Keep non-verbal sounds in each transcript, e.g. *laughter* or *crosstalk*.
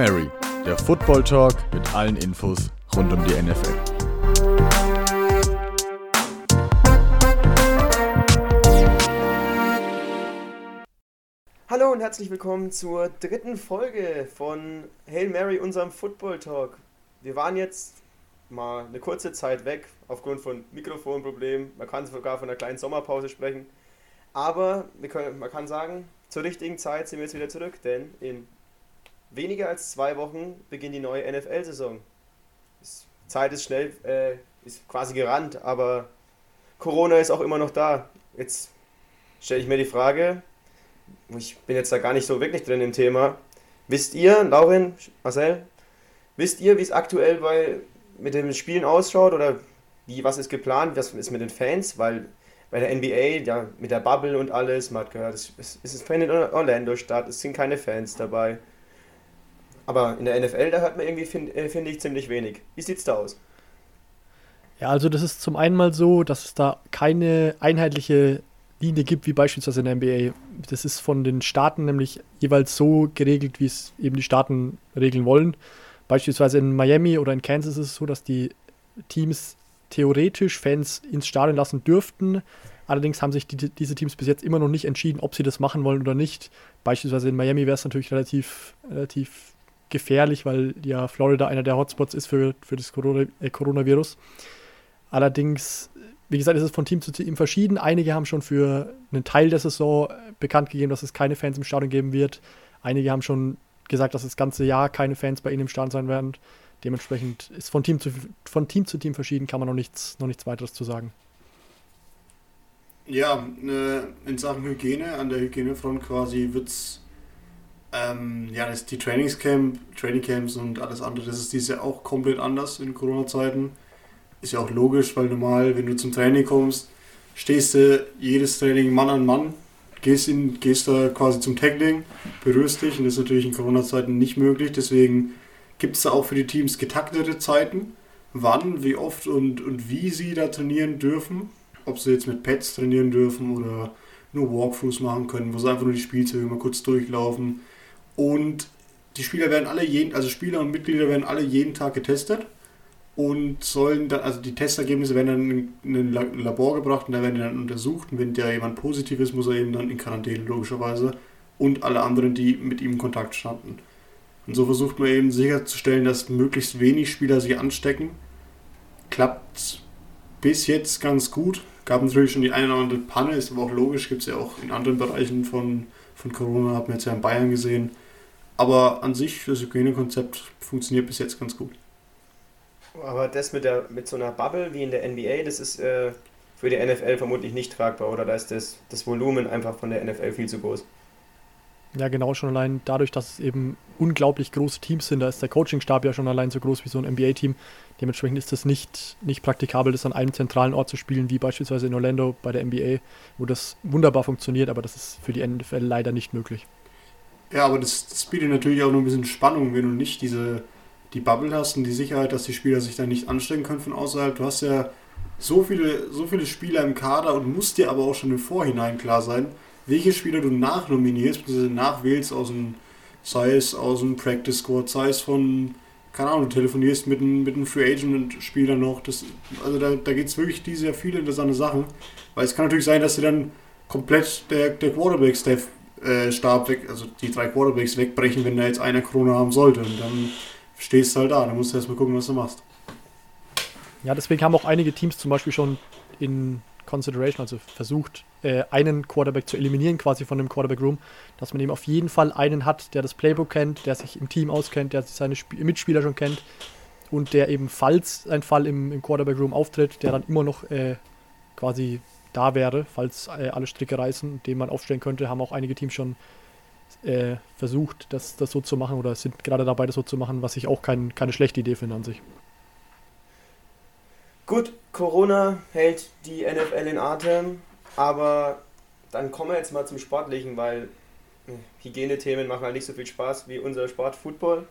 Mary, der Football Talk mit allen Infos rund um die NFL. Hallo und herzlich willkommen zur dritten Folge von Hail Mary, unserem Football Talk. Wir waren jetzt mal eine kurze Zeit weg aufgrund von Mikrofonproblemen. Man kann sogar von einer kleinen Sommerpause sprechen. Aber können, man kann sagen, zur richtigen Zeit sind wir jetzt wieder zurück, denn in weniger als zwei Wochen beginnt die neue NFL-Saison. Zeit ist schnell, äh, ist quasi gerannt, aber Corona ist auch immer noch da. Jetzt stelle ich mir die Frage, ich bin jetzt da gar nicht so wirklich drin im Thema. Wisst ihr, Lauren, Marcel, wisst ihr, wie es aktuell bei, mit den Spielen ausschaut oder wie, was ist geplant, was ist mit den Fans? Weil bei der NBA, ja, mit der Bubble und alles, man hat gehört, es, es, es findet in Orlando statt, es sind keine Fans dabei. Aber in der NFL, da hört man irgendwie, finde äh, find ich, ziemlich wenig. Wie sieht's da aus? Ja, also das ist zum einen mal so, dass es da keine einheitliche Linie gibt, wie beispielsweise in der NBA. Das ist von den Staaten nämlich jeweils so geregelt, wie es eben die Staaten regeln wollen. Beispielsweise in Miami oder in Kansas ist es so, dass die Teams theoretisch Fans ins Stadion lassen dürften. Allerdings haben sich die, diese Teams bis jetzt immer noch nicht entschieden, ob sie das machen wollen oder nicht. Beispielsweise in Miami wäre es natürlich relativ, relativ gefährlich, weil ja Florida einer der Hotspots ist für, für das Corona, äh, Coronavirus. Allerdings, wie gesagt, ist es von Team zu Team verschieden. Einige haben schon für einen Teil der Saison bekannt gegeben, dass es keine Fans im Stadion geben wird. Einige haben schon gesagt, dass das ganze Jahr keine Fans bei ihnen im Stadion sein werden. Dementsprechend ist von Team zu, von Team, zu Team verschieden, kann man noch nichts, noch nichts weiteres zu sagen. Ja, äh, in Sachen Hygiene, an der Hygienefront quasi wird es, ähm, ja, das, die Trainingscamp, Trainingcamps und alles andere, das ist dieses auch komplett anders in Corona-Zeiten. Ist ja auch logisch, weil normal, wenn du zum Training kommst, stehst du jedes Training Mann an Mann, gehst, in, gehst da quasi zum Tackling, berührst dich und das ist natürlich in Corona-Zeiten nicht möglich, deswegen gibt es da auch für die Teams getaktete Zeiten, wann, wie oft und, und wie sie da trainieren dürfen. Ob sie jetzt mit Pads trainieren dürfen oder nur Walkthroughs machen können, wo sie einfach nur die Spielzüge mal kurz durchlaufen. Und die Spieler werden alle jeden, also Spieler und Mitglieder werden alle jeden Tag getestet und sollen dann, also die Testergebnisse werden dann in ein Labor gebracht und da werden die dann untersucht. Und wenn der jemand positiv ist, muss er eben dann in Quarantäne logischerweise und alle anderen, die mit ihm in Kontakt standen. Und so versucht man eben sicherzustellen, dass möglichst wenig Spieler sich anstecken. Klappt bis jetzt ganz gut. Gab natürlich schon die eine oder andere Panne, ist aber auch logisch, gibt es ja auch in anderen Bereichen von, von Corona, hat man jetzt ja in Bayern gesehen. Aber an sich, das Hygienekonzept funktioniert bis jetzt ganz gut. Aber das mit, der, mit so einer Bubble wie in der NBA, das ist äh, für die NFL vermutlich nicht tragbar, oder? Da ist das, das Volumen einfach von der NFL viel zu groß. Ja, genau, schon allein dadurch, dass es eben unglaublich große Teams sind. Da ist der Coachingstab ja schon allein so groß wie so ein NBA-Team. Dementsprechend ist es nicht, nicht praktikabel, das an einem zentralen Ort zu spielen, wie beispielsweise in Orlando bei der NBA, wo das wunderbar funktioniert, aber das ist für die NFL leider nicht möglich. Ja, aber das, das bietet natürlich auch noch ein bisschen Spannung, wenn du nicht diese die Bubble hast und die Sicherheit, dass die Spieler sich da nicht anstrengen können von außerhalb. Du hast ja so viele, so viele Spieler im Kader und musst dir aber auch schon im Vorhinein klar sein, welche Spieler du nachnominierst, bzw. nachwählst aus dem, sei es aus dem Practice Squad, sei es von, keine Ahnung, du telefonierst mit einem, mit einem Free Agent Spieler noch. Das, also da, da geht es wirklich diese Jahr viele interessante Sachen. Weil es kann natürlich sein, dass dir dann komplett der, der Quarterback-Staff äh, Stab weg, also die drei Quarterbacks wegbrechen, wenn da jetzt einer Krone haben sollte. Und dann stehst du halt da, dann musst du erstmal gucken, was du machst. Ja, deswegen haben auch einige Teams zum Beispiel schon in Consideration, also versucht, äh, einen Quarterback zu eliminieren, quasi von dem Quarterback-Room, dass man eben auf jeden Fall einen hat, der das Playbook kennt, der sich im Team auskennt, der seine Sp Mitspieler schon kennt und der eben, falls ein Fall im, im Quarterback-Room auftritt, der dann immer noch äh, quasi da wäre, falls äh, alle Stricke reißen, den man aufstellen könnte, haben auch einige Teams schon äh, versucht, das, das so zu machen oder sind gerade dabei, das so zu machen, was ich auch kein, keine schlechte Idee finde an sich. Gut, Corona hält die NFL in Atem, aber dann kommen wir jetzt mal zum Sportlichen, weil äh, Hygienethemen machen halt nicht so viel Spaß wie unser Sport Football.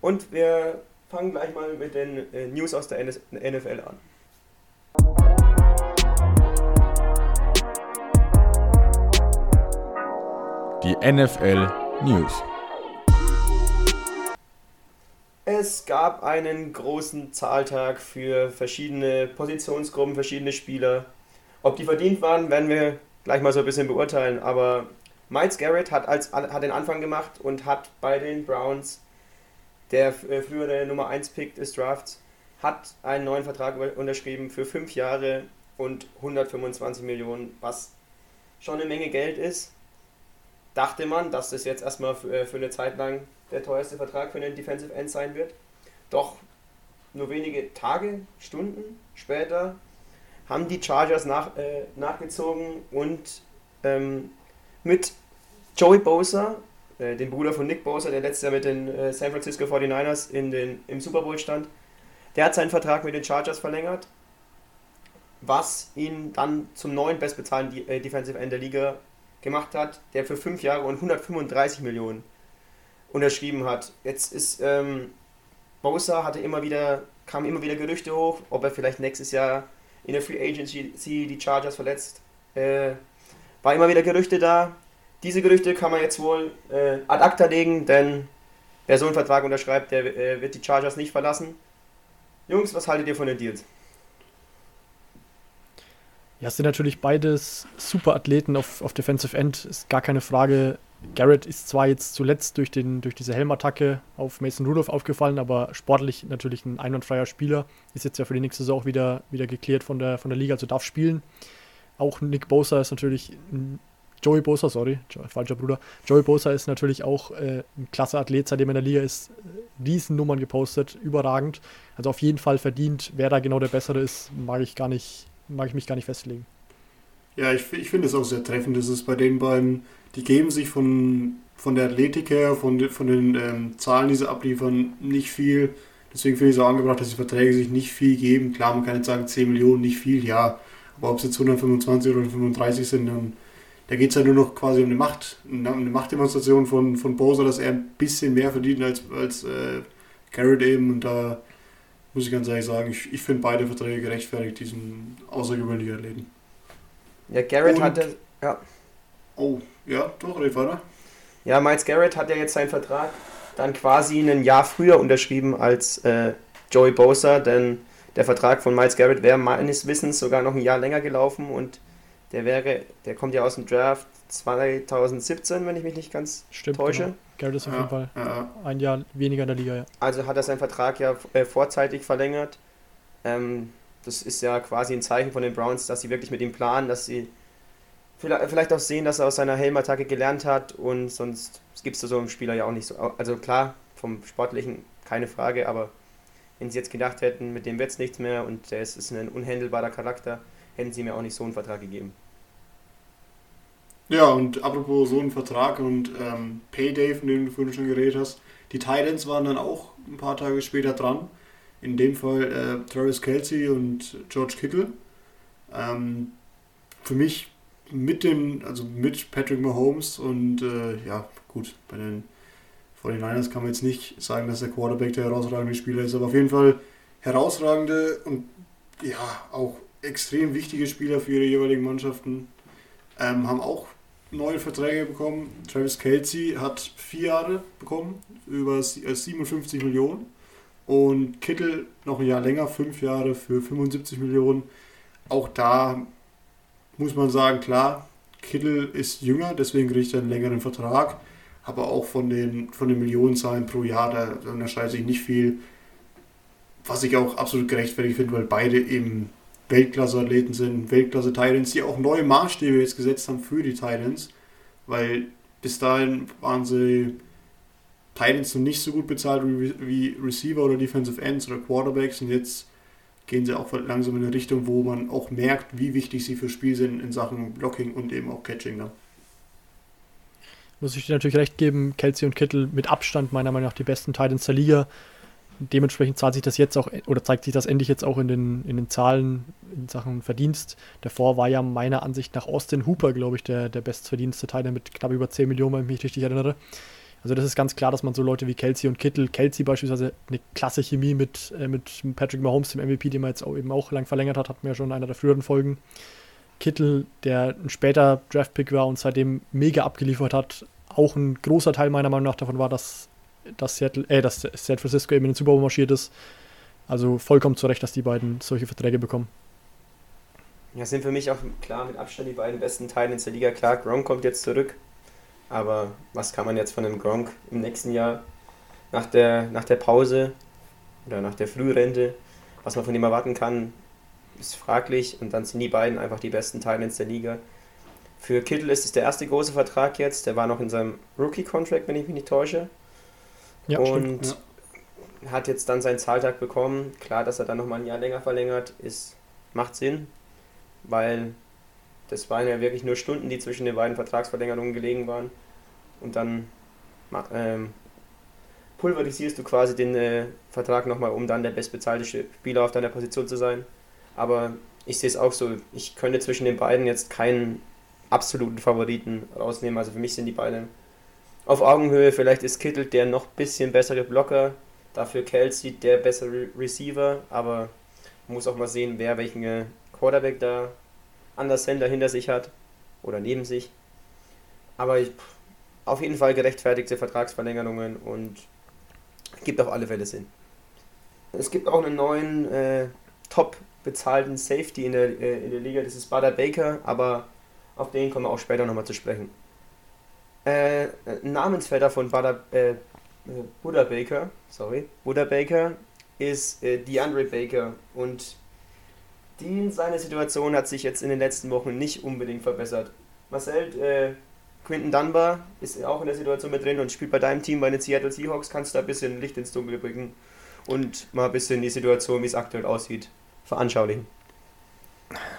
Und wir fangen gleich mal mit den äh, News aus der NFL an. Die NFL News. Es gab einen großen Zahltag für verschiedene Positionsgruppen, verschiedene Spieler. Ob die verdient waren, werden wir gleich mal so ein bisschen beurteilen. Aber Miles Garrett hat, als, hat den Anfang gemacht und hat bei den Browns, der äh, frühere Nummer 1 Pick des Drafts, hat einen neuen Vertrag unterschrieben für fünf Jahre und 125 Millionen, was schon eine Menge Geld ist. Dachte man, dass das jetzt erstmal für, äh, für eine Zeit lang der teuerste Vertrag für einen Defensive End sein wird. Doch nur wenige Tage, Stunden später haben die Chargers nach, äh, nachgezogen und ähm, mit Joey Bosa, äh, dem Bruder von Nick Bosa, der letztes Jahr mit den äh, San Francisco 49ers in den, im Super Bowl stand, der hat seinen Vertrag mit den Chargers verlängert, was ihn dann zum neuen bestbezahlten äh, Defensive End der Liga gemacht hat, der für fünf Jahre und 135 Millionen unterschrieben hat. Jetzt ist ähm, Bosa hatte immer wieder, kam immer wieder Gerüchte hoch, ob er vielleicht nächstes Jahr in der Free Agency die Chargers verletzt. Äh, war immer wieder Gerüchte da. Diese Gerüchte kann man jetzt wohl äh, ad acta legen, denn wer so einen Vertrag unterschreibt, der äh, wird die Chargers nicht verlassen. Jungs, was haltet ihr von den Deals? Ja, es sind natürlich beides super Athleten auf, auf Defensive End, ist gar keine Frage. Garrett ist zwar jetzt zuletzt durch, den, durch diese Helmattacke auf Mason Rudolph aufgefallen, aber sportlich natürlich ein einwandfreier Spieler. Ist jetzt ja für die nächste Saison auch wieder, wieder geklärt von der, von der Liga, also darf spielen. Auch Nick Bosa ist natürlich, Joey Bosa, sorry, falscher Bruder. Joey Bosa ist natürlich auch äh, ein klasse Athlet, seitdem er in der Liga ist. Riesennummern gepostet, überragend. Also auf jeden Fall verdient. Wer da genau der Bessere ist, mag ich gar nicht, mag ich mich gar nicht festlegen. Ja, ich, ich finde es auch sehr treffend. Das ist bei den beiden die geben sich von, von der Athletik her, von, von den ähm, Zahlen, die sie abliefern, nicht viel. Deswegen finde ich es auch angebracht, dass die Verträge sich nicht viel geben. Klar, man kann jetzt sagen, 10 Millionen, nicht viel, ja. Aber ob es jetzt 125 oder 135 sind, dann da geht es ja nur noch quasi um eine Macht, eine Machtdemonstration von, von Bowser, dass er ein bisschen mehr verdient als, als äh, Garrett eben. Und da muss ich ganz ehrlich sagen, ich, ich finde beide Verträge gerechtfertigt, diesen außergewöhnlichen Athleten. Ja, Garrett Und, hatte. Ja. Oh, ja, doch, red weiter. Ja, Miles Garrett hat ja jetzt seinen Vertrag dann quasi ein Jahr früher unterschrieben als äh, Joey Bosa, denn der Vertrag von Miles Garrett wäre meines Wissens sogar noch ein Jahr länger gelaufen und der wäre, der kommt ja aus dem Draft 2017, wenn ich mich nicht ganz Stimmt, täusche. Genau. Garrett ist auf ja, jeden Fall ja. ein Jahr weniger in der Liga, ja. Also hat er seinen Vertrag ja äh, vorzeitig verlängert. Ähm, das ist ja quasi ein Zeichen von den Browns, dass sie wirklich mit ihm planen, dass sie vielleicht auch sehen, dass er aus seiner Helmattacke gelernt hat und sonst gibt es so einem Spieler ja auch nicht so. Also klar, vom Sportlichen keine Frage, aber wenn sie jetzt gedacht hätten, mit dem wird es nichts mehr und der ist, ist ein unhändelbarer Charakter, hätten sie mir auch nicht so einen Vertrag gegeben. Ja, und apropos so einen Vertrag und ähm, Payday, von dem du vorhin schon geredet hast, die Titans waren dann auch ein paar Tage später dran. In dem Fall äh, Travis Kelsey und George Kittle. Ähm, für mich mit dem, also mit Patrick Mahomes und äh, ja, gut, bei den 49ers kann man jetzt nicht sagen, dass der Quarterback der herausragende Spieler ist, aber auf jeden Fall herausragende und ja, auch extrem wichtige Spieler für ihre jeweiligen Mannschaften. Ähm, haben auch neue Verträge bekommen. Travis Kelsey hat vier Jahre bekommen, über 57 äh, Millionen. Und Kittel noch ein Jahr länger, fünf Jahre für 75 Millionen. Auch da muss man sagen, klar, Kittel ist jünger, deswegen kriegt er einen längeren Vertrag, aber auch von den, von den Millionenzahlen pro Jahr, da, unterscheidet sich nicht viel, was ich auch absolut gerechtfertigt finde, weil beide eben Weltklasse-Athleten sind, Weltklasse-Titans, die auch neue Maßstäbe jetzt gesetzt haben für die Titans, weil bis dahin waren sie Titans noch nicht so gut bezahlt wie, Receiver oder Defensive Ends oder Quarterbacks und jetzt gehen sie auch langsam in eine Richtung, wo man auch merkt, wie wichtig sie fürs Spiel sind in Sachen Blocking und eben auch Catching. Ne? Muss ich dir natürlich recht geben, Kelsey und Kittel mit Abstand meiner Meinung nach die besten Titans der Liga. Dementsprechend zahlt sich das jetzt auch, oder zeigt sich das endlich jetzt auch in den, in den Zahlen in Sachen Verdienst. Davor war ja meiner Ansicht nach Austin Hooper, glaube ich, der, der bestverdienste Titan mit knapp über 10 Millionen, wenn ich mich richtig erinnere. Also das ist ganz klar, dass man so Leute wie Kelsey und Kittel, Kelsey beispielsweise eine klasse Chemie mit, äh, mit Patrick Mahomes, dem MVP, den man jetzt auch eben auch lang verlängert hat, hatten wir ja schon in einer der früheren Folgen. Kittel, der ein später Draftpick war und seitdem mega abgeliefert hat, auch ein großer Teil meiner Meinung nach davon war, dass dass, Seattle, äh, dass San Francisco eben in den Super Bowl marschiert ist. Also vollkommen zu Recht, dass die beiden solche Verträge bekommen. Ja, sind für mich auch klar mit Abstand die beiden besten in der Liga. Klar, Gronk kommt jetzt zurück. Aber was kann man jetzt von einem Gronk im nächsten Jahr nach der, nach der Pause oder nach der Frührente, was man von ihm erwarten kann, ist fraglich. Und dann sind die beiden einfach die besten in der Liga. Für Kittel ist es der erste große Vertrag jetzt. Der war noch in seinem Rookie-Contract, wenn ich mich nicht täusche. Ja, und ja. hat jetzt dann seinen Zahltag bekommen. Klar, dass er dann nochmal ein Jahr länger verlängert, ist, macht Sinn weil das waren ja wirklich nur Stunden, die zwischen den beiden Vertragsverlängerungen gelegen waren. Und dann ähm, pulverisierst du quasi den äh, Vertrag nochmal, um dann der bestbezahlte Spieler auf deiner Position zu sein. Aber ich sehe es auch so, ich könnte zwischen den beiden jetzt keinen absoluten Favoriten rausnehmen. Also für mich sind die beiden auf Augenhöhe. Vielleicht ist Kittel der noch bisschen bessere Blocker, dafür Kelsey der bessere Receiver, aber muss auch mal sehen, wer welchen äh, Quarterback da an der Center hinter sich hat oder neben sich. Aber ich, auf jeden Fall gerechtfertigte Vertragsverlängerungen und gibt auf alle Fälle Sinn. Es gibt auch einen neuen äh, top bezahlten Safety in der, äh, in der Liga, das ist Butter Baker, aber auf den kommen wir auch später nochmal zu sprechen. Äh, Namensvetter von Butter, äh, Buddha Baker, sorry, Buddha Baker ist äh, DeAndre Baker und die seine Situation hat sich jetzt in den letzten Wochen nicht unbedingt verbessert. Marcel, äh, Quinton Dunbar ist auch in der Situation mit drin und spielt bei deinem Team bei den Seattle Seahawks. Kannst du da ein bisschen Licht ins Dunkel bringen und mal ein bisschen die Situation, wie es aktuell aussieht, veranschaulichen?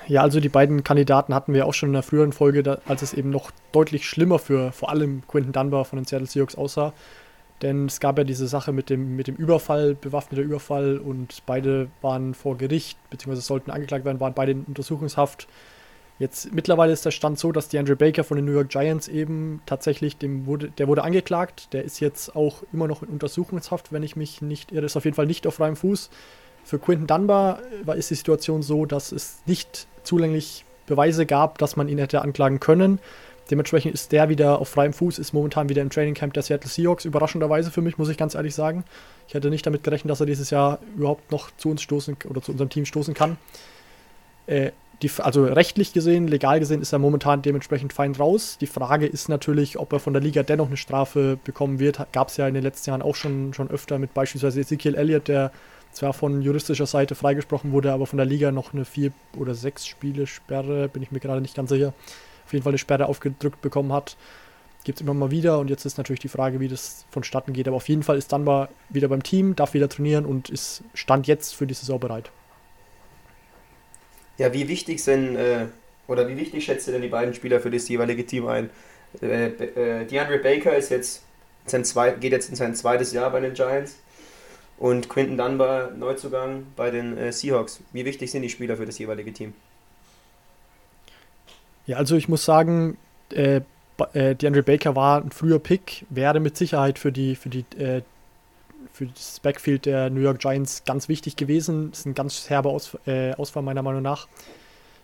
Ja, also die beiden Kandidaten hatten wir auch schon in der früheren Folge, da, als es eben noch deutlich schlimmer für vor allem Quinton Dunbar von den Seattle Seahawks aussah. Denn es gab ja diese Sache mit dem, mit dem Überfall, bewaffneter Überfall und beide waren vor Gericht, beziehungsweise sollten angeklagt werden, waren beide in Untersuchungshaft. Jetzt mittlerweile ist der Stand so, dass Andrew Baker von den New York Giants eben tatsächlich, dem wurde, der wurde angeklagt, der ist jetzt auch immer noch in Untersuchungshaft, wenn ich mich nicht irre, ist auf jeden Fall nicht auf freiem Fuß. Für Quinton Dunbar war, ist die Situation so, dass es nicht zulänglich Beweise gab, dass man ihn hätte anklagen können. Dementsprechend ist der wieder auf freiem Fuß, ist momentan wieder im Trainingcamp der Seattle Seahawks. Überraschenderweise für mich, muss ich ganz ehrlich sagen. Ich hätte nicht damit gerechnet, dass er dieses Jahr überhaupt noch zu uns stoßen oder zu unserem Team stoßen kann. Äh, die, also rechtlich gesehen, legal gesehen, ist er momentan dementsprechend fein raus. Die Frage ist natürlich, ob er von der Liga dennoch eine Strafe bekommen wird. Gab es ja in den letzten Jahren auch schon, schon öfter mit beispielsweise Ezekiel Elliott, der zwar von juristischer Seite freigesprochen wurde, aber von der Liga noch eine vier oder sechs Spiele Sperre, bin ich mir gerade nicht ganz sicher auf jeden Fall eine Sperre aufgedrückt bekommen hat. Gibt es immer mal wieder und jetzt ist natürlich die Frage, wie das vonstatten geht. Aber auf jeden Fall ist Dunbar wieder beim Team, darf wieder trainieren und ist Stand jetzt für die Saison bereit. Ja, wie wichtig sind, äh, oder wie wichtig schätzt ihr denn die beiden Spieler für das jeweilige Team ein? Äh, äh, DeAndre Baker ist jetzt sein zwei, geht jetzt in sein zweites Jahr bei den Giants und Quinton Dunbar Neuzugang bei den äh, Seahawks. Wie wichtig sind die Spieler für das jeweilige Team? Ja, also ich muss sagen, äh, äh, DeAndre Baker war ein früher Pick, wäre mit Sicherheit für die, für die äh, für das Backfield der New York Giants ganz wichtig gewesen. Das ist ein ganz herber Aus, äh, Ausfall meiner Meinung nach.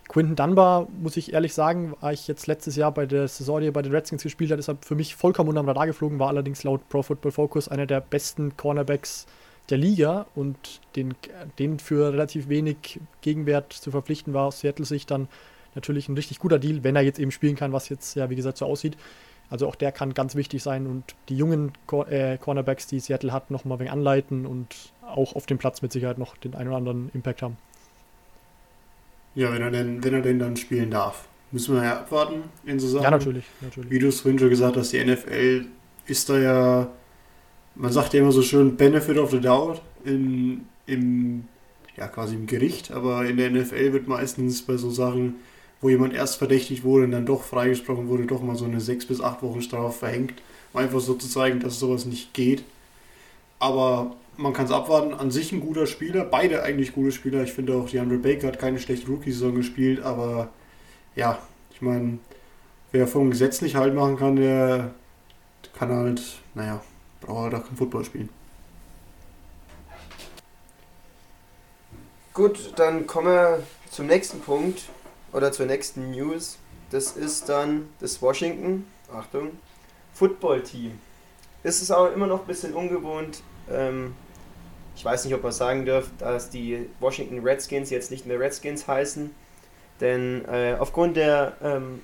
Quinton Dunbar, muss ich ehrlich sagen, war ich jetzt letztes Jahr bei der Saison, die er bei den Redskins gespielt hat, deshalb für mich vollkommen unterm Radar geflogen, war allerdings laut Pro Football Focus einer der besten Cornerbacks der Liga und den, den für relativ wenig Gegenwert zu verpflichten war aus Seattle-Sicht dann natürlich ein richtig guter Deal, wenn er jetzt eben spielen kann, was jetzt ja wie gesagt so aussieht. Also auch der kann ganz wichtig sein und die jungen Cor äh, Cornerbacks, die Seattle hat, noch mal ein wenig anleiten und auch auf dem Platz mit Sicherheit noch den einen oder anderen Impact haben. Ja, wenn er denn, wenn er denn dann spielen darf. Müssen wir ja abwarten in so Sachen. Ja, natürlich. natürlich. Wie du es vorhin schon gesagt hast, die NFL ist da ja, man sagt ja immer so schön, Benefit of the Doubt in, im, ja, quasi im Gericht, aber in der NFL wird meistens bei so Sachen wo jemand erst verdächtigt wurde und dann doch freigesprochen wurde, doch mal so eine sechs bis acht Wochen Strafe verhängt, um einfach so zu zeigen, dass sowas nicht geht. Aber man kann es abwarten. An sich ein guter Spieler, beide eigentlich gute Spieler. Ich finde auch, die Andre Baker hat keine schlechte Rookie-Saison gespielt, aber ja, ich meine, wer vom Gesetz nicht halt machen kann, der kann halt, naja, braucht halt auch kein Football spielen. Gut, dann kommen wir zum nächsten Punkt oder zur nächsten News. Das ist dann das Washington, Achtung, Football Team. ist es auch immer noch ein bisschen ungewohnt. Ähm, ich weiß nicht, ob man sagen dürft, dass die Washington Redskins jetzt nicht mehr Redskins heißen. Denn äh, aufgrund der ähm,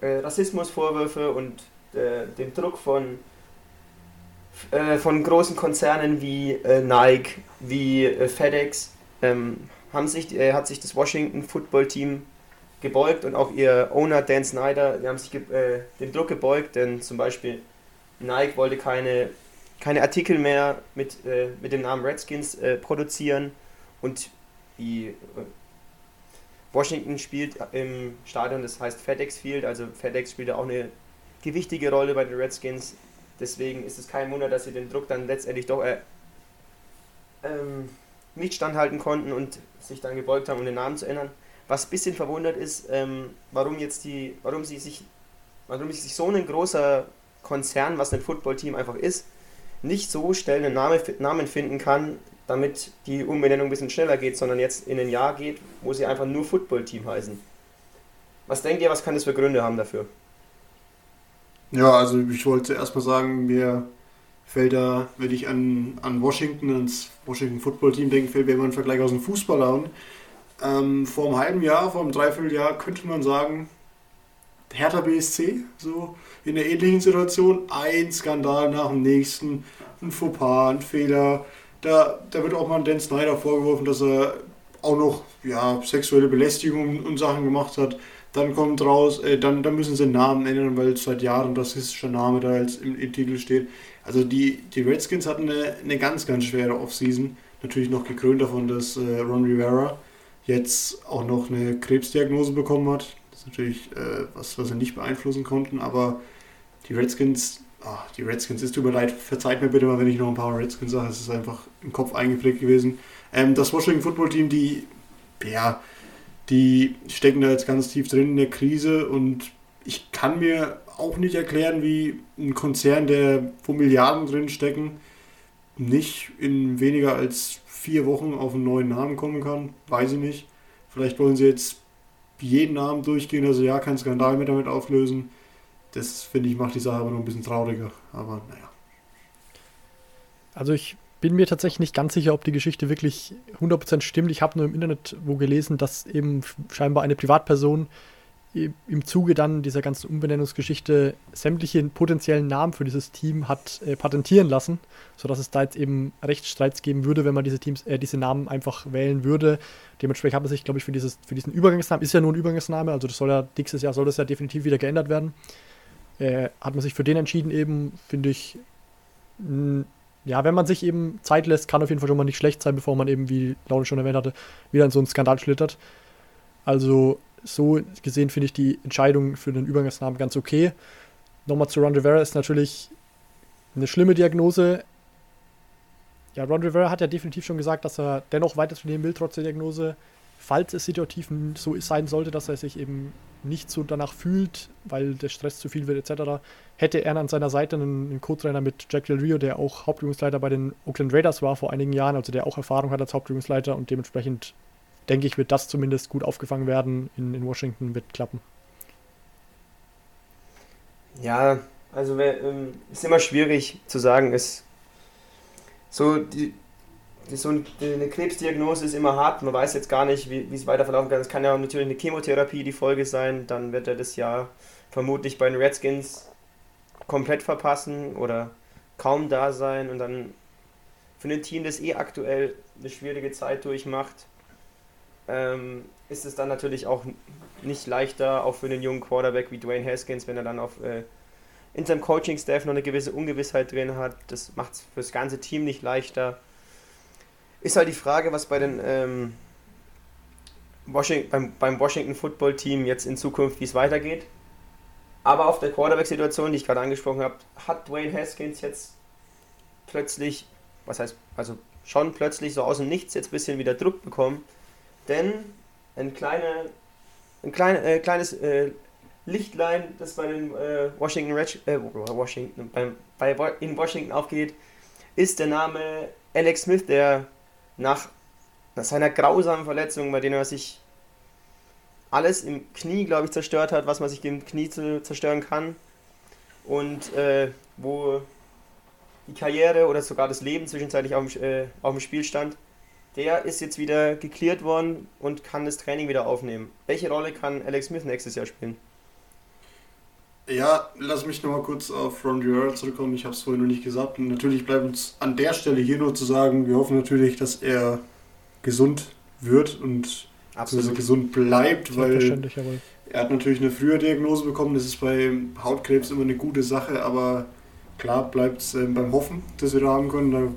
äh, Rassismusvorwürfe und äh, dem Druck von, äh, von großen Konzernen wie äh, Nike, wie äh, FedEx, ähm, haben sich, hat sich das Washington Football Team gebeugt und auch ihr Owner Dan Snyder, die haben sich dem Druck gebeugt, denn zum Beispiel Nike wollte keine, keine Artikel mehr mit, mit dem Namen Redskins produzieren und die Washington spielt im Stadion, das heißt FedEx Field, also FedEx spielt auch eine gewichtige Rolle bei den Redskins. Deswegen ist es kein Wunder, dass sie den Druck dann letztendlich doch äh, ähm, nicht standhalten konnten und sich dann gebeugt haben, um den Namen zu ändern. Was ein bisschen verwundert ist, ähm, warum jetzt die, warum sie sich, warum sich so ein großer Konzern, was ein Footballteam einfach ist, nicht so schnell einen Namen finden kann, damit die Umbenennung ein bisschen schneller geht, sondern jetzt in ein Jahr geht, wo sie einfach nur Football-Team heißen. Was denkt ihr, was kann das für Gründe haben dafür? Ja, also ich wollte erstmal sagen, mir fällt da, wenn ich an, an Washington, ans Washington Football Team denke, fällt mir immer ein Vergleich aus dem Fußball an. Ähm, vor einem halben Jahr, vor einem Dreivierteljahr könnte man sagen, Hertha BSC, so in der ähnlichen Situation, ein Skandal nach dem nächsten, ein Fauxpas, ein Fehler, da, da wird auch mal Dan Snyder vorgeworfen, dass er auch noch ja, sexuelle Belästigung und Sachen gemacht hat. Dann kommt raus, äh, dann, dann müssen sie den Namen ändern, weil seit Jahren rassistischer Name da als im, im, Titel steht. Also die, die Redskins hatten eine, eine ganz, ganz schwere Offseason. Natürlich noch gekrönt davon, dass äh, Ron Rivera jetzt auch noch eine Krebsdiagnose bekommen hat. Das ist natürlich äh, was, was sie nicht beeinflussen konnten, aber die Redskins Ach, die Redskins, tut mir leid, verzeiht mir bitte mal, wenn ich noch ein paar Redskins sage, es ist einfach im Kopf eingeprägt gewesen. Ähm, das Washington Football Team, die, ja, die stecken da jetzt ganz tief drin in der Krise und ich kann mir auch nicht erklären, wie ein Konzern, der wo Milliarden drin stecken, nicht in weniger als vier Wochen auf einen neuen Namen kommen kann. Weiß ich nicht. Vielleicht wollen sie jetzt jeden Namen durchgehen, also ja, keinen Skandal mehr damit auflösen. Das finde ich macht die Sache aber noch ein bisschen trauriger. Aber naja. Also ich bin mir tatsächlich nicht ganz sicher, ob die Geschichte wirklich 100% stimmt. Ich habe nur im Internet wo gelesen, dass eben scheinbar eine Privatperson im Zuge dann dieser ganzen Umbenennungsgeschichte sämtliche potenziellen Namen für dieses Team hat äh, patentieren lassen, sodass es da jetzt eben Rechtsstreits geben würde, wenn man diese Teams, äh, diese Namen einfach wählen würde. Dementsprechend hat man sich, glaube ich, für, dieses, für diesen Übergangsnamen, ist ja nur ein Übergangsname, also das soll ja, nächstes Jahr soll das ja definitiv wieder geändert werden äh, hat man sich für den entschieden, eben, finde ich, ja, wenn man sich eben Zeit lässt, kann auf jeden Fall schon mal nicht schlecht sein, bevor man eben, wie Laune schon erwähnt hatte, wieder in so einen Skandal schlittert. Also, so gesehen finde ich die Entscheidung für den Übergangsnamen ganz okay. Nochmal zu Ron Rivera ist natürlich eine schlimme Diagnose. Ja, Ron Rivera hat ja definitiv schon gesagt, dass er dennoch weiter trainieren will, trotz der Diagnose falls es situativ so sein sollte, dass er sich eben nicht so danach fühlt, weil der Stress zu viel wird etc., hätte er an seiner Seite einen, einen Co-Trainer mit Jack Del Rio, der auch Hauptübungsleiter bei den Oakland Raiders war vor einigen Jahren, also der auch Erfahrung hat als Hauptübungsleiter und dementsprechend denke ich, wird das zumindest gut aufgefangen werden in, in Washington, wird klappen. Ja, also ähm, ist immer schwierig zu sagen, ist so die, so eine Krebsdiagnose ist immer hart. Man weiß jetzt gar nicht, wie, es weiter verlaufen kann. Es kann ja natürlich eine Chemotherapie die Folge sein. Dann wird er das Jahr vermutlich bei den Redskins komplett verpassen oder kaum da sein. Und dann für ein Team, das eh aktuell eine schwierige Zeit durchmacht, ähm, ist es dann natürlich auch nicht leichter, auch für einen jungen Quarterback wie Dwayne Haskins, wenn er dann auf äh, in seinem Coaching-Staff noch eine gewisse Ungewissheit drin hat. Das macht es für das ganze Team nicht leichter. Ist halt die Frage, was bei den ähm, Washington, beim, beim Washington Football Team jetzt in Zukunft, wie es weitergeht. Aber auf der Quarterback-Situation, die ich gerade angesprochen habe, hat Dwayne Haskins jetzt plötzlich, was heißt, also schon plötzlich so aus dem Nichts jetzt ein bisschen wieder Druck bekommen. Denn ein, kleine, ein kleine, äh, kleines äh, Lichtlein, das bei den äh, Washington, Red, äh, Washington beim, bei, in Washington aufgeht, ist der Name Alex Smith, der nach, nach seiner grausamen Verletzung, bei der er sich alles im Knie, glaube ich, zerstört hat, was man sich im Knie zu zerstören kann. Und äh, wo die Karriere oder sogar das Leben zwischenzeitlich auf dem, äh, auf dem Spiel stand. Der ist jetzt wieder geklärt worden und kann das Training wieder aufnehmen. Welche Rolle kann Alex Smith nächstes Jahr spielen? Ja, lass mich nochmal kurz auf Ron Rivera zurückkommen. Ich habe es vorhin noch nicht gesagt. Und natürlich bleibt uns an der Stelle hier nur zu sagen, wir hoffen natürlich, dass er gesund wird und Absolut. gesund bleibt, weil er hat natürlich eine frühe Diagnose bekommen. Das ist bei Hautkrebs immer eine gute Sache, aber klar bleibt es äh, beim Hoffen, dass wir da haben können. Da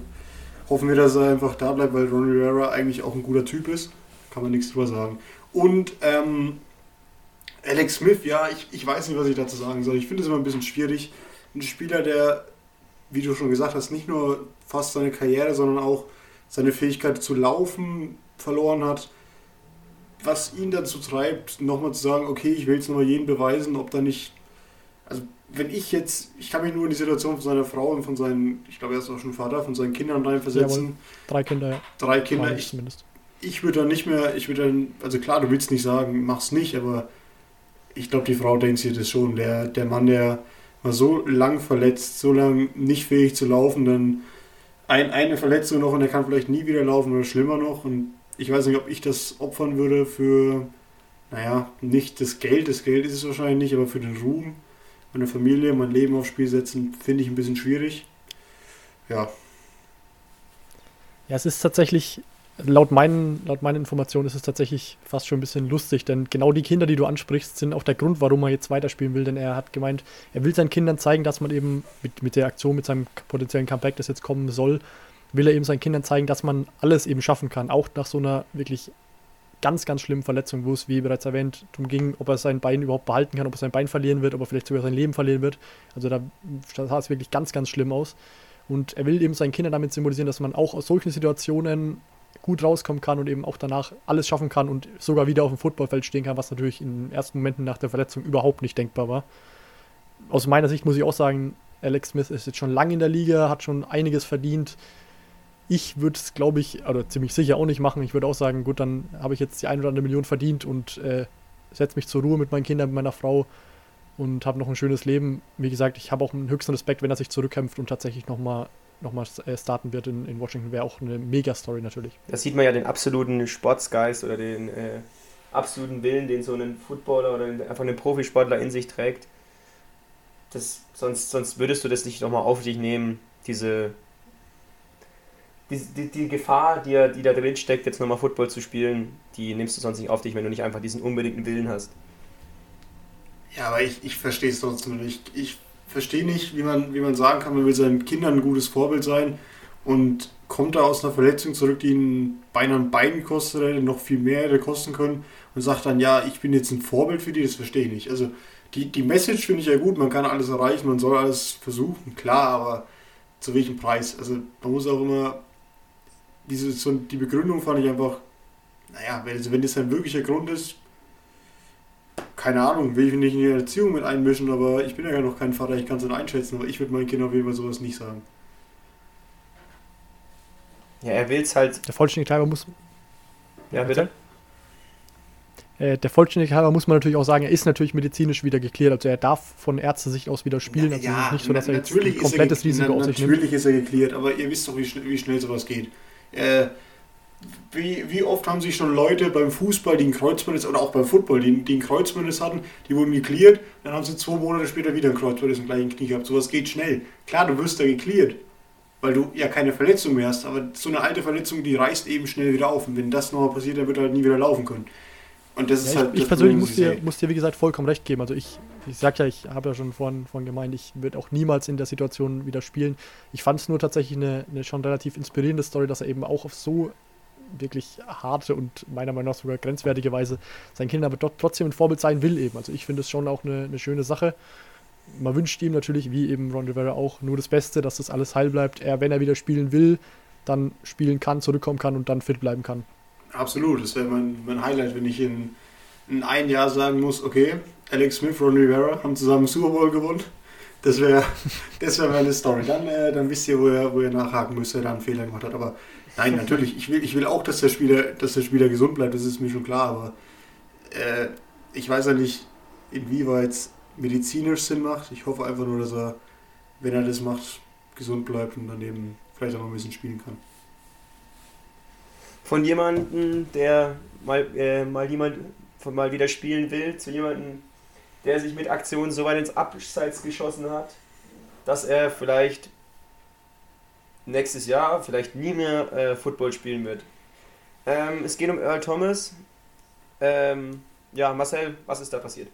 hoffen wir, dass er einfach da bleibt, weil Ron Rivera eigentlich auch ein guter Typ ist. Kann man nichts drüber sagen. Und ähm, Alex Smith, ja, ich, ich weiß nicht, was ich dazu sagen soll. Ich finde es immer ein bisschen schwierig. Ein Spieler, der, wie du schon gesagt hast, nicht nur fast seine Karriere, sondern auch seine Fähigkeit zu laufen verloren hat. Was ihn dazu treibt, nochmal zu sagen, okay, ich will jetzt nochmal jeden beweisen, ob da nicht. Also, wenn ich jetzt, ich kann mich nur in die Situation von seiner Frau und von seinen, ich glaube, er ist auch schon Vater, von seinen Kindern reinversetzen. Jawohl. Drei Kinder, ja. Drei Kinder. Ich, zumindest. ich würde dann nicht mehr, ich würde dann, also klar, du willst nicht sagen, mach's nicht, aber ich glaube, die Frau denkt sich das schon. Der, der Mann, der war so lang verletzt, so lang nicht fähig zu laufen, dann ein, eine Verletzung noch und er kann vielleicht nie wieder laufen oder schlimmer noch. Und ich weiß nicht, ob ich das opfern würde für, naja, nicht das Geld, das Geld ist es wahrscheinlich nicht, aber für den Ruhm, meine Familie, mein Leben aufs Spiel setzen, finde ich ein bisschen schwierig. Ja. Ja, es ist tatsächlich laut meinen, laut meinen Informationen ist es tatsächlich fast schon ein bisschen lustig, denn genau die Kinder, die du ansprichst, sind auch der Grund, warum er jetzt weiterspielen will, denn er hat gemeint, er will seinen Kindern zeigen, dass man eben mit, mit der Aktion, mit seinem potenziellen Comeback, das jetzt kommen soll, will er eben seinen Kindern zeigen, dass man alles eben schaffen kann, auch nach so einer wirklich ganz, ganz schlimmen Verletzung, wo es, wie bereits erwähnt, darum ging, ob er sein Bein überhaupt behalten kann, ob er sein Bein verlieren wird, ob er vielleicht sogar sein Leben verlieren wird. Also da sah es wirklich ganz, ganz schlimm aus. Und er will eben seinen Kindern damit symbolisieren, dass man auch aus solchen Situationen gut rauskommen kann und eben auch danach alles schaffen kann und sogar wieder auf dem Footballfeld stehen kann, was natürlich in den ersten Momenten nach der Verletzung überhaupt nicht denkbar war. Aus meiner Sicht muss ich auch sagen, Alex Smith ist jetzt schon lange in der Liga, hat schon einiges verdient. Ich würde es, glaube ich, oder ziemlich sicher auch nicht machen. Ich würde auch sagen, gut, dann habe ich jetzt die ein oder andere Million verdient und äh, setze mich zur Ruhe mit meinen Kindern, mit meiner Frau und habe noch ein schönes Leben. Wie gesagt, ich habe auch einen höchsten Respekt, wenn er sich zurückkämpft und tatsächlich nochmal nochmal äh, starten wird in, in Washington, wäre auch eine Mega-Story natürlich. Da sieht man ja den absoluten Sportsgeist oder den äh, absoluten Willen, den so ein Footballer oder einfach ein Profisportler in sich trägt. Das, sonst, sonst würdest du das nicht nochmal auf dich nehmen, diese die, die, die Gefahr, die, die da drin steckt, jetzt nochmal Football zu spielen, die nimmst du sonst nicht auf dich, wenn du nicht einfach diesen unbedingten Willen hast. Ja, aber ich, ich verstehe es trotzdem nicht. Ich verstehe nicht, wie man, wie man sagen kann, man will seinen Kindern ein gutes Vorbild sein und kommt da aus einer Verletzung zurück, die ihn beinahe ein Bein gekostet hätte, noch viel mehr hätte kosten können und sagt dann, ja, ich bin jetzt ein Vorbild für die, das verstehe ich nicht. Also die, die Message finde ich ja gut, man kann alles erreichen, man soll alles versuchen, klar, aber zu welchem Preis? Also man muss auch immer, diese, so, die Begründung fand ich einfach, naja, wenn, wenn das ein wirklicher Grund ist, keine Ahnung, will ich nicht in die Erziehung mit einmischen, aber ich bin ja gar noch kein Vater, ich kann es nicht einschätzen, aber ich würde meinen Kindern auf jeden Fall sowas nicht sagen. Ja, er will es halt. Der Vollständigkeit halber muss. Ja, bitte? Äh, der Vollständigkeit halber muss man natürlich auch sagen, er ist natürlich medizinisch wieder geklärt. Also er darf von Ärztesicht aus wieder spielen. Also ja, nicht so, dass er jetzt ein komplettes Risiko auf sich nimmt. Natürlich ist er geklärt, aber ihr wisst doch, wie, schnell, wie schnell sowas geht. Äh, wie, wie oft haben sich schon Leute beim Fußball, die einen Kreuzbandriss, oder auch beim Football, die, die einen Kreuzbandriss hatten, die wurden geklärt, dann haben sie zwei Monate später wieder einen Kreuzbandriss im gleichen Knie gehabt. Sowas geht schnell. Klar, du wirst da geklärt, weil du ja keine Verletzung mehr hast, aber so eine alte Verletzung, die reißt eben schnell wieder auf. Und wenn das nochmal passiert, dann wird er halt nie wieder laufen können. Und das ja, ist halt. Ich, ich persönlich muss dir, muss dir, wie gesagt, vollkommen recht geben. Also ich, ich sag ja, ich habe ja schon vorhin, vorhin gemeint, ich würde auch niemals in der Situation wieder spielen. Ich fand es nur tatsächlich eine, eine schon relativ inspirierende Story, dass er eben auch auf so wirklich harte und meiner Meinung nach sogar grenzwertige Weise seinen Kindern aber trotzdem ein Vorbild sein will eben. Also ich finde es schon auch eine, eine schöne Sache. Man wünscht ihm natürlich, wie eben Ron Rivera auch, nur das Beste, dass das alles heil bleibt. Er, wenn er wieder spielen will, dann spielen kann, zurückkommen kann und dann fit bleiben kann. Absolut, das wäre mein, mein Highlight, wenn ich in, in ein Jahr sagen muss, okay, Alex Smith, Ron Rivera haben zusammen Super Bowl gewonnen. Das wäre *laughs* das wär meine Story. Dann, äh, dann wisst ihr, wo ihr, wo ihr nachhaken müsst, wer da einen Fehler gemacht hat. Aber Nein, natürlich. Ich will, ich will auch, dass der, Spieler, dass der Spieler gesund bleibt, das ist mir schon klar. Aber äh, ich weiß ja nicht, inwieweit es medizinisch Sinn macht. Ich hoffe einfach nur, dass er, wenn er das macht, gesund bleibt und dann eben vielleicht auch noch ein bisschen spielen kann. Von jemandem, der mal, äh, mal jemand von mal wieder spielen will, zu jemandem, der sich mit Aktionen so weit ins Abseits geschossen hat, dass er vielleicht nächstes Jahr vielleicht nie mehr äh, Football spielen wird. Ähm, es geht um Earl Thomas. Ähm, ja, Marcel, was ist da passiert?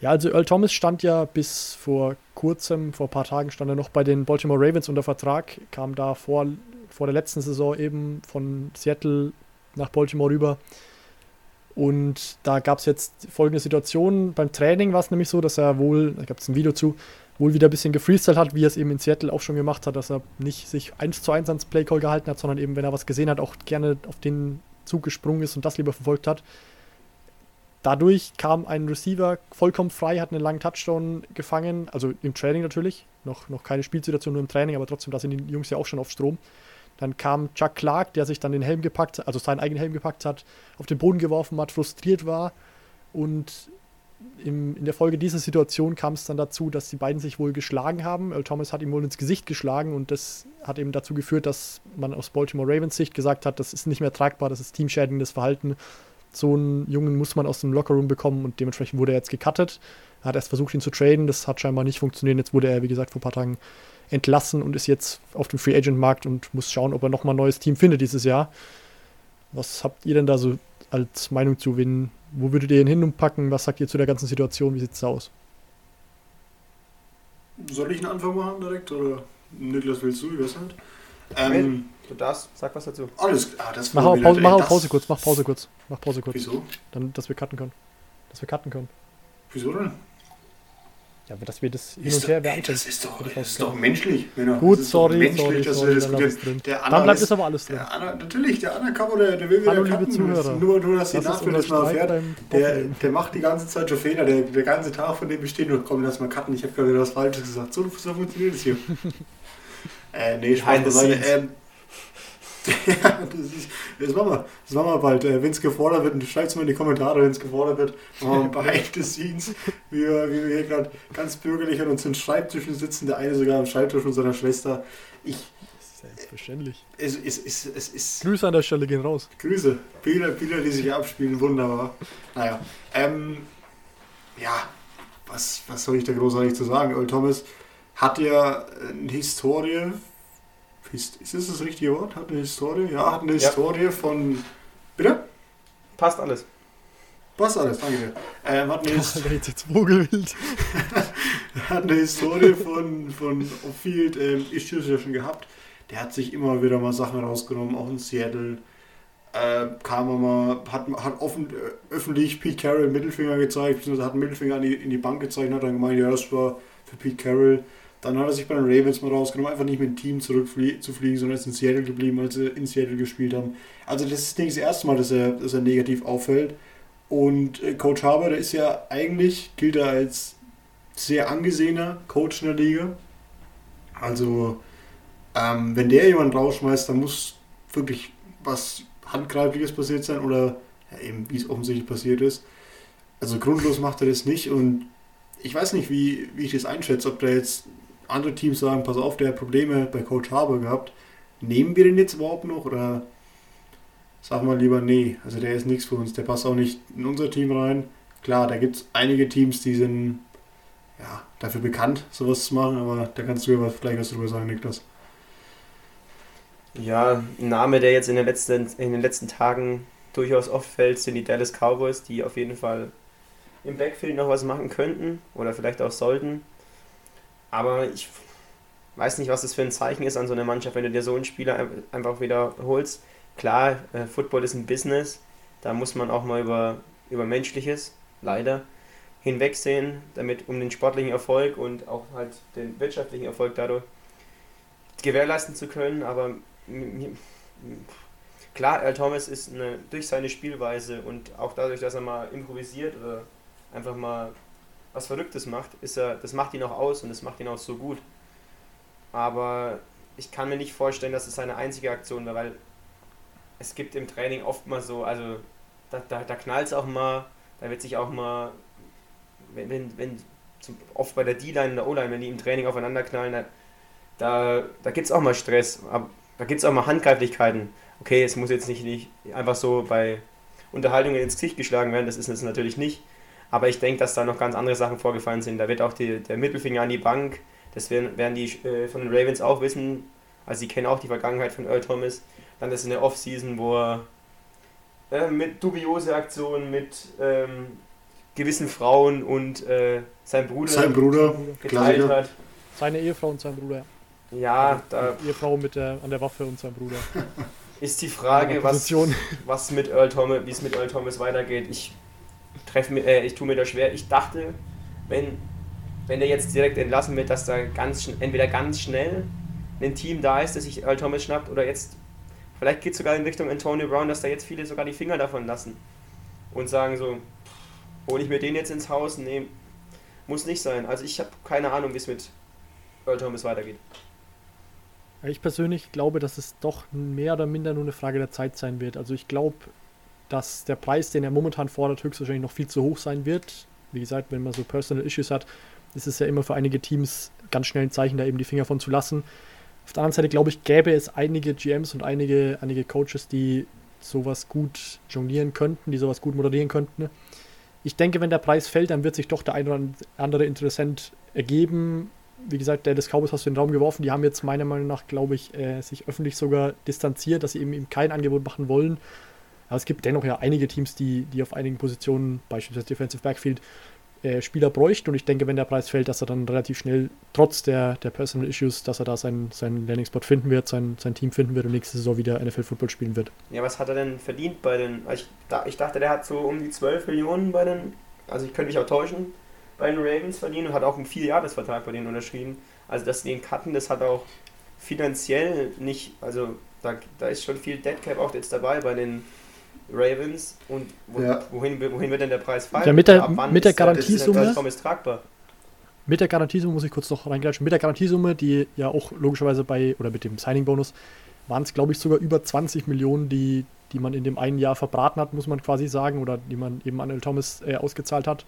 Ja, also Earl Thomas stand ja bis vor kurzem, vor ein paar Tagen stand er noch bei den Baltimore Ravens unter Vertrag, kam da vor, vor der letzten Saison eben von Seattle nach Baltimore rüber. Und da gab es jetzt folgende Situation. Beim Training war es nämlich so, dass er wohl, da gab es ein Video zu, wohl wieder ein bisschen gefreestylt hat, wie er es eben in Seattle auch schon gemacht hat, dass er nicht sich eins zu eins ans Playcall gehalten hat, sondern eben, wenn er was gesehen hat, auch gerne auf den Zug gesprungen ist und das lieber verfolgt hat. Dadurch kam ein Receiver vollkommen frei, hat einen langen Touchdown gefangen, also im Training natürlich, noch, noch keine Spielsituation, nur im Training, aber trotzdem, da sind die Jungs ja auch schon auf Strom. Dann kam Chuck Clark, der sich dann den Helm gepackt, also seinen eigenen Helm gepackt hat, auf den Boden geworfen hat, frustriert war. Und im, in der Folge dieser Situation kam es dann dazu, dass die beiden sich wohl geschlagen haben. Earl Thomas hat ihm wohl ins Gesicht geschlagen und das hat eben dazu geführt, dass man aus Baltimore Ravens Sicht gesagt hat, das ist nicht mehr tragbar, das ist teamschädigendes Verhalten. So einen Jungen muss man aus dem Lockerroom bekommen und dementsprechend wurde er jetzt gecuttet. Er hat erst versucht, ihn zu traden, das hat scheinbar nicht funktioniert. Jetzt wurde er, wie gesagt, vor ein paar Tagen entlassen und ist jetzt auf dem Free Agent Markt und muss schauen, ob er nochmal ein neues Team findet dieses Jahr. Was habt ihr denn da so als Meinung zu? Wen, wo würdet ihr ihn hin und packen? Was sagt ihr zu der ganzen Situation? Wie sieht es aus? Soll ich einen Anfang machen direkt oder Niklas willst du? Ich weiß nicht. Ähm, du darfst, sag was dazu. Alles, ah, das mach auch Pause, mach Pause kurz, mach Pause kurz. Mach Pause kurz. Wieso? Dann, dass wir cutten können. Dass wir cutten können. Wieso denn? Ja, dass wir das hin und her ey, Das ist doch, das ist doch menschlich. Männer. Gut, das sorry, menschlich, sorry, dass sorry, wir dann, diskutieren. Der Anna dann bleibt es aber alles drin. Der Anna, natürlich, der Anna Kapo, der, der will wieder Hallo, liebe cutten. Zuhörer. Nur, nur dass die Das unser das mal erfährt. beim Der, der macht die ganze Zeit schon Fehler. Der, der ganze Tag von dem besteht nur, komm, lass mal cutten. Ich habe gerade was Falsches gesagt. So, so funktioniert es hier. *laughs* äh, nee, Spaß beiseite. Ähm, *laughs* ja, das, ist, das machen wir. Das machen wir bald. Äh, wenn es gefordert wird, schreibt es mal in die Kommentare, wenn es gefordert wird. Wir *laughs* behind the scenes, wie wir, wie wir hier gerade ganz bürgerlich an unseren Schreibtischen sitzen. Der eine sogar am Schreibtisch von seiner Schwester. Ich, Selbstverständlich. es, es, es, es ist. Grüße an der Stelle gehen raus. Grüße. Bilder, Bilder, die sich abspielen, wunderbar. Naja, ähm, ja, was, was soll ich da großartig zu sagen? Earl Thomas hat ja eine Historie. Ist, ist das das richtige Wort? Hat eine Historie? Ja, hat eine Ja. Historie von. Bitte? Passt alles. Was alles? Danke dir. Ähm, hat, eine, *laughs* His- Alter, jetzt jetzt Vogelwild. *laughs* hat eine Historie von, von Off-Field ähm, Issues ja schon gehabt. Der hat sich immer wieder mal Sachen rausgenommen, auch in Seattle. Äh, kam er mal, hat, hat offen, äh, öffentlich Pete Carroll Mittelfinger gezeigt, beziehungsweise hat einen Mittelfinger an die, in die Bank gezeigt und hat dann gemeint, ja, das war für Pete Carroll. Dann hat er sich bei den Ravens mal rausgenommen, einfach nicht mit dem Team zurückzufliegen, sondern ist in Seattle geblieben, als sie in Seattle gespielt haben. Also das ist nicht das erste Mal, dass er, dass er negativ auffällt. Und äh, Coach Harbour, der ist ja eigentlich, gilt er als sehr angesehener Coach in der Liga. Also, ähm, wenn der jemanden rausschmeißt, dann muss wirklich was Handgreifliches passiert sein oder ja, eben wie es offensichtlich passiert ist. Also grundlos macht er das nicht und ich weiß nicht, wie, wie ich das einschätze, ob da jetzt andere Teams sagen, pass auf, der hat Probleme bei Coach Harbour gehabt. Nehmen wir den jetzt überhaupt noch oder sagen wir lieber, nee, also der ist nichts für uns, der passt auch nicht in unser Team rein. Klar, da gibt es einige Teams, die sind ja, dafür bekannt, sowas zu machen, aber da kannst du ja vielleicht was drüber sagen, Niklas. Ja, ein Name, der jetzt in den letzten, in den letzten Tagen durchaus oft fällt, sind die Dallas Cowboys, die auf jeden Fall im Backfield noch was machen könnten oder vielleicht auch sollten. Aber ich weiß nicht, was das für ein Zeichen ist an so einer Mannschaft, wenn du dir so einen Spieler ein- einfach wieder holst. Klar, äh, Football ist ein Business, da muss man auch mal über, über Menschliches, leider, hinwegsehen, damit um den sportlichen Erfolg und auch halt den wirtschaftlichen Erfolg dadurch gewährleisten zu können, aber klar, Earl Thomas ist eine, durch seine Spielweise und auch dadurch, dass er mal improvisiert oder einfach mal was Verrücktes macht, ist er, das macht ihn auch aus und das macht ihn auch so gut. Aber ich kann mir nicht vorstellen, dass es seine einzige Aktion war, weil es gibt im Training oft mal so, also da, da, da knallt es auch mal, da wird sich auch mal, wenn, wenn, wenn oft bei der D-Line und der O-Line, wenn die im Training aufeinander knallen, da, da, da gibt es auch mal Stress, da gibt es auch mal Handgreiflichkeiten. Okay, es muss jetzt nicht, nicht einfach so bei Unterhaltungen ins Gesicht geschlagen werden, das ist es natürlich nicht. Aber ich denke, dass da noch ganz andere Sachen vorgefallen sind. Da wird auch die, der Mittelfinger an die Bank, das werden, werden die äh, von den Ravens auch wissen. Also sie kennen auch die Vergangenheit von Earl Thomas. Dann ist eine Off-Season, wo er äh, mit dubiose Aktionen, mit ähm, gewissen Frauen und äh, sein Bruder, sein Bruder geteilt hat. Seine Ehefrau und sein Bruder. Ja, da. Die Ehefrau mit der, an der Waffe und sein Bruder. *laughs* Ist die Frage, was, *laughs* was mit Earl Thomas, wie es mit Earl Thomas weitergeht. Ich treffe mir, äh, ich tue mir da schwer. Ich dachte, wenn, wenn er jetzt direkt entlassen wird, dass da ganz entweder ganz schnell ein Team da ist, das sich Earl Thomas schnappt, oder jetzt, vielleicht geht es sogar in Richtung Antonio Brown, dass da jetzt viele sogar die Finger davon lassen und sagen so, hole ich mir den jetzt ins Haus? Nee, muss nicht sein. Also ich habe keine Ahnung, wie es mit Earl Thomas weitergeht. Ich persönlich glaube, dass es doch mehr oder minder nur eine Frage der Zeit sein wird. Also ich glaube, dass der Preis, den er momentan fordert, höchstwahrscheinlich noch viel zu hoch sein wird. Wie gesagt, wenn man so Personal Issues hat, ist es ja immer für einige Teams ganz schnell ein Zeichen, da eben die Finger von zu lassen. Auf der anderen Seite, glaube ich, gäbe es einige GMs und einige, einige Coaches, die sowas gut jonglieren könnten, die sowas gut moderieren könnten. Ich denke, wenn der Preis fällt, dann wird sich doch der ein oder andere Interessent ergeben. Wie gesagt, der des Cowboys hast du in den Raum geworfen. Die haben jetzt meiner Meinung nach, glaube ich, äh, sich öffentlich sogar distanziert, dass sie eben ihm kein Angebot machen wollen. Aber es gibt dennoch ja einige Teams, die, die auf einigen Positionen, beispielsweise Defensive Backfield, äh, Spieler bräuchten. Und ich denke, wenn der Preis fällt, dass er dann relativ schnell, trotz der, der Personal Issues, dass er da seinen, seinen Landing-Spot finden wird, sein, sein Team finden wird und nächste Saison wieder NFL-Football spielen wird. Ja, was hat er denn verdient bei den. Ich, ich dachte, der hat so um die 12 Millionen bei den. Also ich könnte mich auch täuschen, bei den Ravens verdient und hat auch einen Vierjahresvertrag bei denen unterschrieben. Also dass sie den cutten, das hat auch finanziell nicht. Also da, da ist schon viel Deadcap auch jetzt dabei bei den Ravens und wo, ja. wohin, wohin wird denn der Preis fallen? Ja, mit der, mit der Garantiesumme. Ist tragbar? Mit der Garantiesumme muss ich kurz noch reingreifen. Mit der Garantiesumme, die ja auch logischerweise bei, oder mit dem Signing-Bonus, waren es, glaube ich, sogar über 20 Millionen, die, die man in dem einen Jahr verbraten hat, muss man quasi sagen, oder die man eben an El Thomas äh, ausgezahlt hat,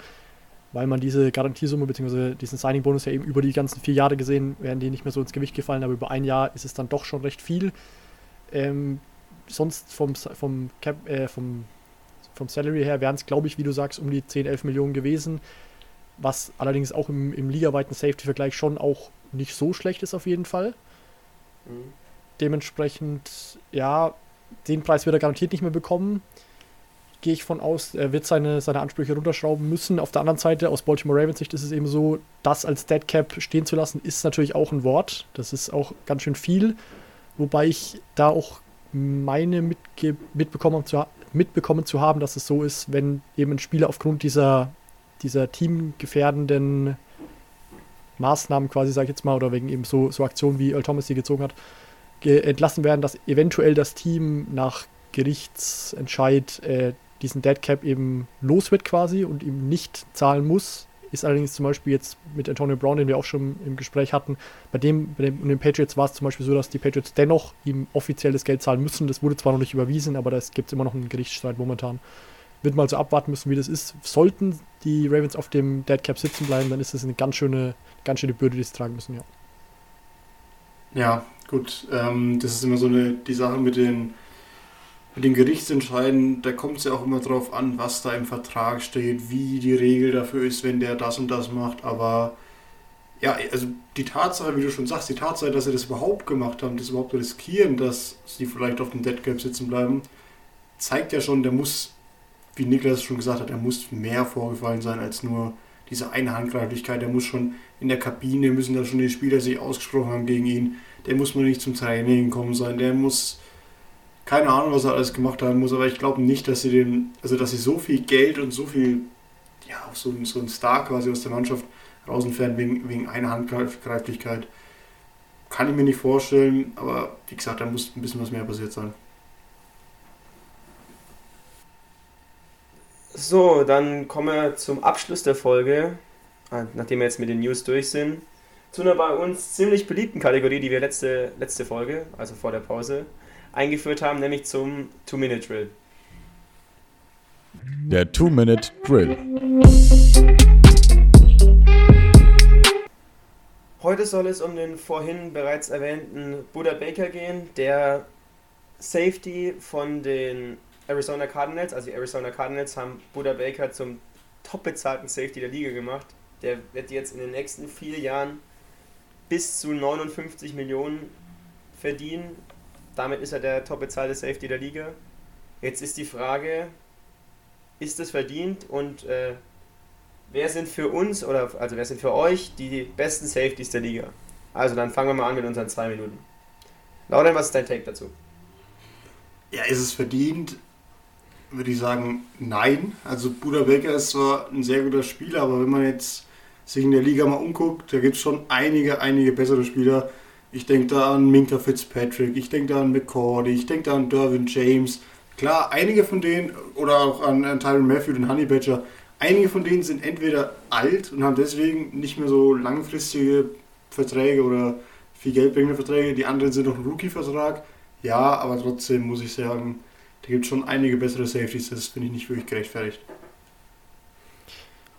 weil man diese Garantiesumme bzw. diesen Signing-Bonus ja eben über die ganzen vier Jahre gesehen, werden die nicht mehr so ins Gewicht gefallen, aber über ein Jahr ist es dann doch schon recht viel. Ähm, sonst vom, vom, Cap, äh, vom, vom Salary her wären es, glaube ich, wie du sagst, um die 10, 11 Millionen gewesen. Was allerdings auch im, im ligaweiten Safety-Vergleich schon auch nicht so schlecht ist, auf jeden Fall. Mhm. Dementsprechend, ja, den Preis wird er garantiert nicht mehr bekommen. Gehe ich von aus, er wird seine, seine Ansprüche runterschrauben müssen. Auf der anderen Seite, aus Baltimore Ravens Sicht ist es eben so, das als Dead Cap stehen zu lassen, ist natürlich auch ein Wort. Das ist auch ganz schön viel. Wobei ich da auch meine mitbekommen zu, mitbekommen zu haben, dass es so ist, wenn eben ein Spieler aufgrund dieser, dieser teamgefährdenden Maßnahmen quasi, sage ich jetzt mal, oder wegen eben so, so Aktionen wie Earl Thomas sie gezogen hat, entlassen werden, dass eventuell das Team nach Gerichtsentscheid äh, diesen Dead Cap eben los wird quasi und ihm nicht zahlen muss, ist allerdings zum Beispiel jetzt mit Antonio Brown, den wir auch schon im Gespräch hatten, bei dem, bei den, den Patriots war es zum Beispiel so, dass die Patriots dennoch ihm offiziell das Geld zahlen müssen. Das wurde zwar noch nicht überwiesen, aber das gibt es immer noch einen Gerichtsstreit momentan. Wird mal so abwarten müssen, wie das ist. Sollten die Ravens auf dem Dead Cap sitzen bleiben, dann ist das eine ganz schöne, ganz schöne Bürde, die sie tragen müssen, ja. Ja, gut. Ähm, das ist immer so eine, die Sache mit den mit den Gerichtsentscheiden, da kommt es ja auch immer drauf an, was da im Vertrag steht, wie die Regel dafür ist, wenn der das und das macht. Aber ja, also die Tatsache, wie du schon sagst, die Tatsache, dass sie das überhaupt gemacht haben, das überhaupt riskieren, dass sie vielleicht auf dem Dead Cap sitzen bleiben, zeigt ja schon, der muss, wie Niklas schon gesagt hat, der muss mehr vorgefallen sein als nur diese eine Handgreiflichkeit. Der muss schon in der Kabine, müssen da schon die Spieler sich ausgesprochen haben gegen ihn. Der muss nur nicht zum Training gekommen sein. Der muss keine Ahnung, was er alles gemacht haben muss, aber ich glaube nicht, dass sie den, also dass sie so viel Geld und so viel, ja, auch so, so ein Star quasi aus der Mannschaft raus entfernen wegen, wegen einer Handgreiflichkeit. Kann ich mir nicht vorstellen, aber wie gesagt, da muss ein bisschen was mehr passiert sein. So, dann kommen wir zum Abschluss der Folge, ah, nachdem wir jetzt mit den News durch sind, zu einer bei uns ziemlich beliebten Kategorie, die wir letzte, letzte Folge, also vor der Pause, eingeführt haben, nämlich zum Two-Minute-Drill. Der Two-Minute-Drill. Heute soll es um den vorhin bereits erwähnten Buddha Baker gehen, der Safety von den Arizona Cardinals. Also die Arizona Cardinals haben Buddha Baker zum top bezahlten Safety der Liga gemacht. Der wird jetzt in den nächsten vier Jahren bis zu 59 Millionen verdienen. Damit ist er der top bezahlte Safety der Liga. Jetzt ist die Frage, ist es verdient und äh, wer sind für uns oder also wer sind für euch die besten Safeties der Liga? Also dann fangen wir mal an mit unseren zwei Minuten. Lauren, was ist dein Take dazu? Ja, ist es verdient? Würde ich sagen, nein. Also Buda Baker ist zwar ein sehr guter Spieler, aber wenn man jetzt sich in der Liga mal umguckt, da gibt es schon einige, einige bessere Spieler. Ich denke da an Minka Fitzpatrick, ich denke da an McCordy, ich denke da an Derwin James. Klar, einige von denen, oder auch an, an Tyron Matthew, den Honey Badger, einige von denen sind entweder alt und haben deswegen nicht mehr so langfristige Verträge oder viel Geld bringende Verträge. Die anderen sind noch ein Rookie-Vertrag. Ja, aber trotzdem muss ich sagen, da gibt es schon einige bessere Safeties. Das finde ich nicht wirklich gerechtfertigt.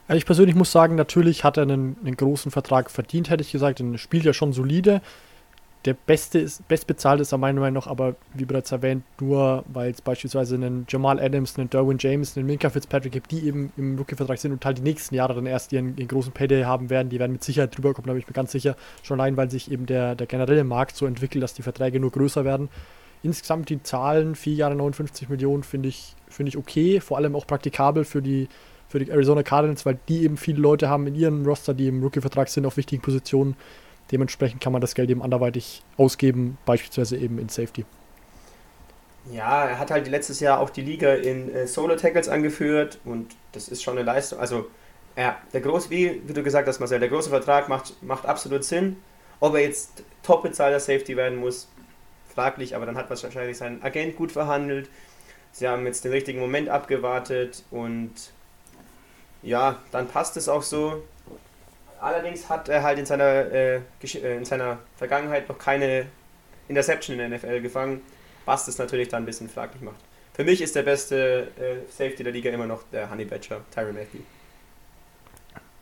Also ich persönlich muss sagen, natürlich hat er einen, einen großen Vertrag verdient, hätte ich gesagt. Er spielt ja schon solide. Der beste ist, bestbezahlte ist er meiner Meinung nach, aber wie bereits erwähnt, nur weil es beispielsweise einen Jamal Adams, einen Derwin James, einen Minka Fitzpatrick gibt, die eben im Rookie-Vertrag sind und halt die nächsten Jahre dann erst ihren, ihren großen Payday haben werden. Die werden mit Sicherheit drüber kommen, da bin ich mir ganz sicher. Schon allein, weil sich eben der, der generelle Markt so entwickelt, dass die Verträge nur größer werden. Insgesamt die Zahlen, vier Jahre 59 Millionen, finde ich, find ich okay, vor allem auch praktikabel für die für die Arizona Cardinals, weil die eben viele Leute haben in ihrem Roster, die im Rookie-Vertrag sind auf wichtigen Positionen. Dementsprechend kann man das Geld eben anderweitig ausgeben, beispielsweise eben in Safety. Ja, er hat halt letztes Jahr auch die Liga in äh, Solo-Tackles angeführt und das ist schon eine Leistung. Also, ja, der große, wie, wie du gesagt hast, Marcel, der große Vertrag macht, macht absolut Sinn. Ob er jetzt top bezahlter Safety werden muss, fraglich, aber dann hat wahrscheinlich sein Agent gut verhandelt. Sie haben jetzt den richtigen Moment abgewartet und ja, dann passt es auch so. Allerdings hat er halt in seiner, äh, äh in seiner Vergangenheit noch keine Interception in der NFL gefangen, was das natürlich dann ein bisschen fraglich macht. Für mich ist der beste äh, Safety der Liga immer noch der Honey Badger, Tyron Matthew.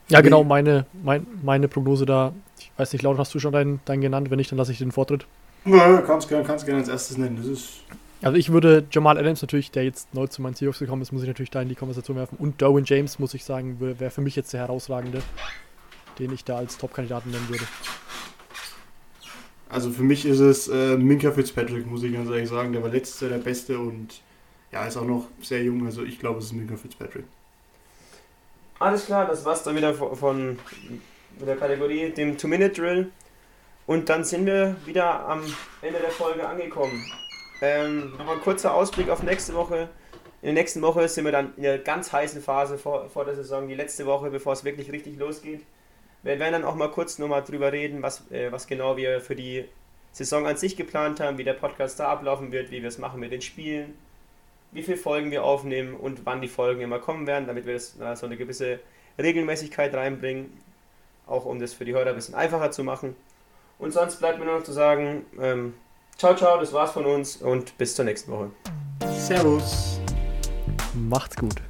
Ja, genau, meine, mein, meine Prognose da. Ich weiß nicht, Laut, hast du schon deinen, deinen genannt? Wenn nicht, dann lasse ich den Vortritt. Ja, kannst gerne kannst gern als erstes nennen. Das ist also ich würde Jamal Adams natürlich, der jetzt neu zu meinen Seahawks gekommen ist, muss ich natürlich da in die Konversation werfen. Und Derwin James, muss ich sagen, wäre für mich jetzt der herausragende, den ich da als Top-Kandidaten nennen würde. Also für mich ist es äh, Minka Fitzpatrick, muss ich ganz ehrlich sagen. Der war letztes Jahr der Beste und ja, ist auch noch sehr jung. Also ich glaube, es ist Minka Fitzpatrick. Alles klar, das war's dann wieder von, von der Kategorie, dem Two-Minute-Drill. Und dann sind wir wieder am Ende der Folge angekommen. Ähm, Nochmal ein kurzer Ausblick auf nächste Woche. In der nächsten Woche sind wir dann in der ganz heißen Phase vor, vor der Saison, die letzte Woche, bevor es wirklich richtig losgeht. Wir werden dann auch mal kurz nochmal drüber reden, was, äh, was genau wir für die Saison an sich geplant haben, wie der Podcast da ablaufen wird, wie wir es machen mit den Spielen, wie viele Folgen wir aufnehmen und wann die Folgen immer kommen werden, damit wir das, äh, so eine gewisse Regelmäßigkeit reinbringen, auch um das für die Hörer ein bisschen einfacher zu machen. Und sonst bleibt mir nur noch zu sagen, ähm, Ciao, ciao, das war's von uns und bis zur nächsten Woche. Servus. Macht's gut.